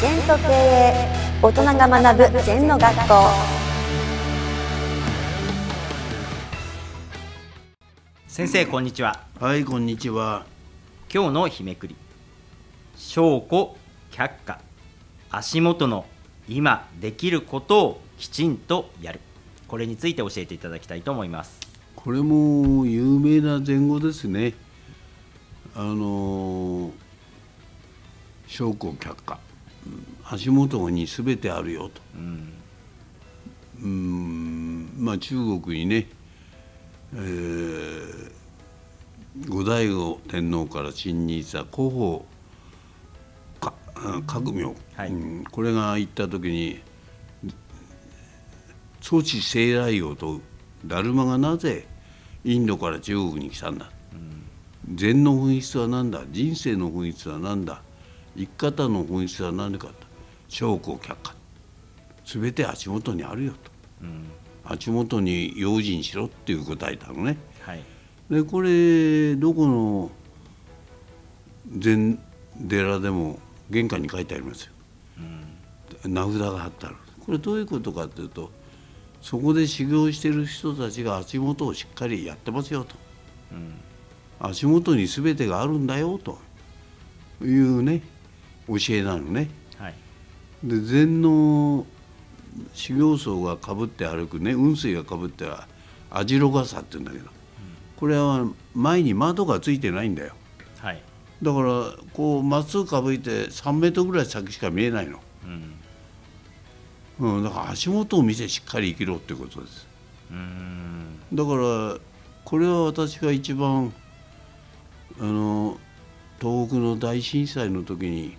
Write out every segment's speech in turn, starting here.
全と経営大人が学ぶ全の学校。先生こんにちは。はい、こんにちは。今日の日めくり。証拠却下。足元の今できることをきちんとやる。これについて教えていただきたいと思います。これも有名な前後ですね。あの証拠却下、うん足元にすべてあるよと。うん。うん、まあ中国にね、えー後醍醐天皇から親任した広報革命、はい。うん。これが行った時に措置西来王とダルマがなぜインドから中国に来たんだ、禅の本質は何だ？人生の本質は何だ？生き方の本質は何かと。証拠却下。全て足元にあるよと。うん。足元に用心しろっていう答えたのね。はい。でこれどこの禅寺でも玄関に書いてありますよ。名札が貼ってある。これどういうことかっていうとそこで修行してる人たちが足元をしっかりやってますよと。うん。足元に全てがあるんだよというね教えなのね。はい。で禅の修行僧がかぶって歩くね。雲水がかぶっては網代傘って言うんだけど、これは前に窓がついてないんだよ。はい。だからこうまっすぐかぶいて3メートルぐらい先しか見えないの、うん。うん、だから足元を見てしっかり生きろってことです。うん。だからこれは私が一番あの東北の大震災の時に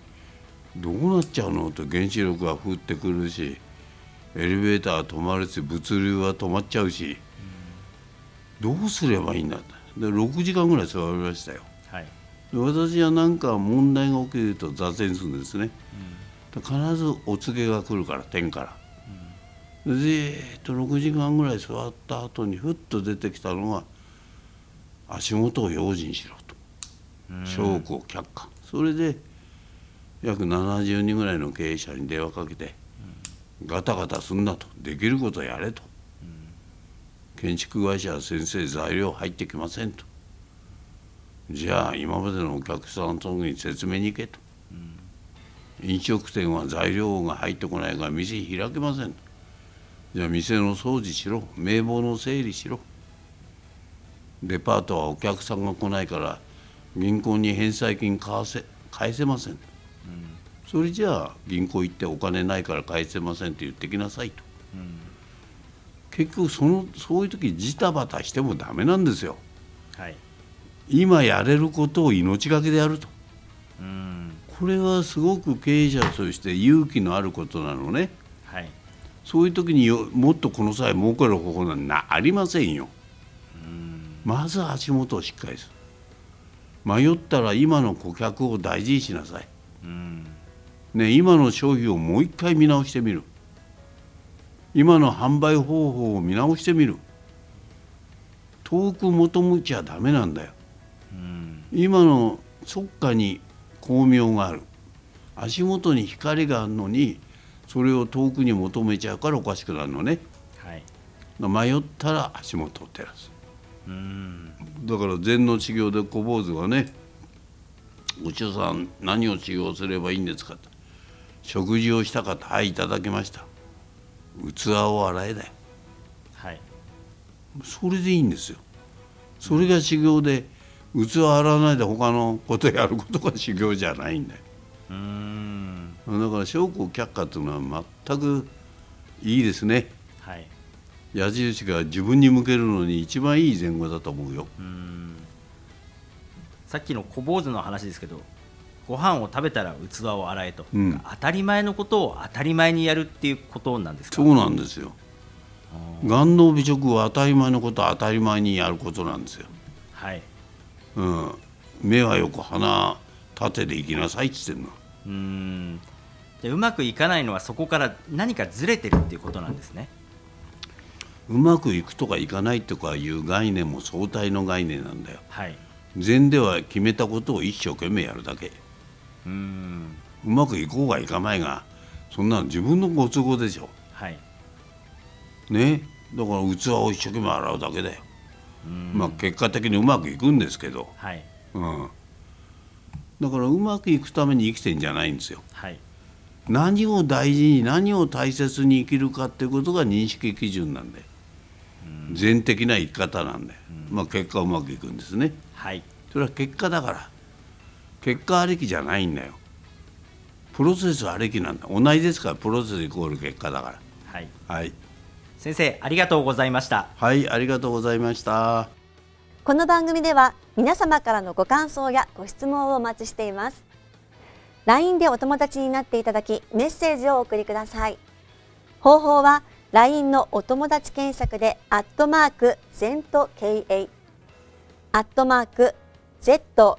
どうなっちゃうのと原子力が降ってくるしエレベーターは止まるし物流は止まっちゃうし、どうすればいいんだで6時間ぐらい座りましたよ。はい。で私は何か問題が起きると座禅するんですね、で必ずお告げが来るから天から、でずーっと6時間ぐらい座った後にふっと出てきたのが足元を用心しろと。証拠却下。それで約70人ぐらいの経営者に電話かけて、ガタガタすんなとできることやれと、建築会社は先生材料入ってきませんと。じゃあ今までのお客さんとに説明に行けと、飲食店は材料が入ってこないから店開けませんと。じゃあ店の掃除しろ名簿の整理しろ。デパートはお客さんが来ないから銀行に返済金返せ返せません、と。それじゃあ銀行行ってお金ないから返せませんって言ってきなさいと、結局そのそういう時ジタバタしてもダメなんですよ。はい。今やれることを命がけでやると。うん。これはすごく経営者として勇気のあることなのね。はい。そういう時によもっとこの際儲かる方法なんなありませんよ。まず足元をしっかりする。迷ったら今の顧客を大事にしなさい、うんね、今の商品をもう一回見直してみる。今の販売方法を見直してみる。遠く求めちゃダメなんだよ。うん。今のそっかに光明がある。足元に光があるのにそれを遠くに求めちゃうからおかしくなるのね。はい。迷ったら足元を照らす。うん。だから禅の修行で小坊主がね「お師さん何を修行すればいいんですか?」と「食事をしたかったはいいただきました」「器を洗えだよはい。それでいいんですよ。それが修行で器を洗わないで他のことやることが修行じゃないんだよ。うん。だから証拠却下というのは全くいいですね。はい。矢印が自分に向けるのに一番いい前後だと思うよ。うん。さっきの小坊主の話ですけどご飯を食べたら器を洗えと、うん。当たり前のことを当たり前にやるっていうことなんですか？そうなんですよ。眼能美食は当たり前のことは当たり前にやることなんですよ、はい。うん、目はよく鼻縦で行きなさいって言ってんの。うん。でうまくいかないのはそこから何かずれてるっていうことなんですね。うまくいくとかいかないとかいう概念も相対の概念なんだよ。はい。禅では決めたことを一生懸命やるだけうん。うまくいこうがいかまいがそんなの自分のご都合でしょ。はい。ね。だから器を一生懸命洗うだけだよ、うん。まあ結果的にうまくいくんですけど、はい。うん、だからうまくいくために生きてんじゃないんですよ。はい。何を大事に何を大切に生きるかっていうことが認識基準なんで、全的な生き方なんで、まあ結果うまくいくんですね。はい。それは結果だから結果ありきじゃないんだよ。プロセスありきなんだ。同じですからプロセスイコール結果だかはい。らはい。先生ありがとうございました。はいありがとうございました。この番組では皆様からのご感想やご質問をお待ちしています。LINE でお友達になっていただきメッセージをお送りください。方法は LINE のお友達検索でアットマーク ZENTKA アットマーク ZENTO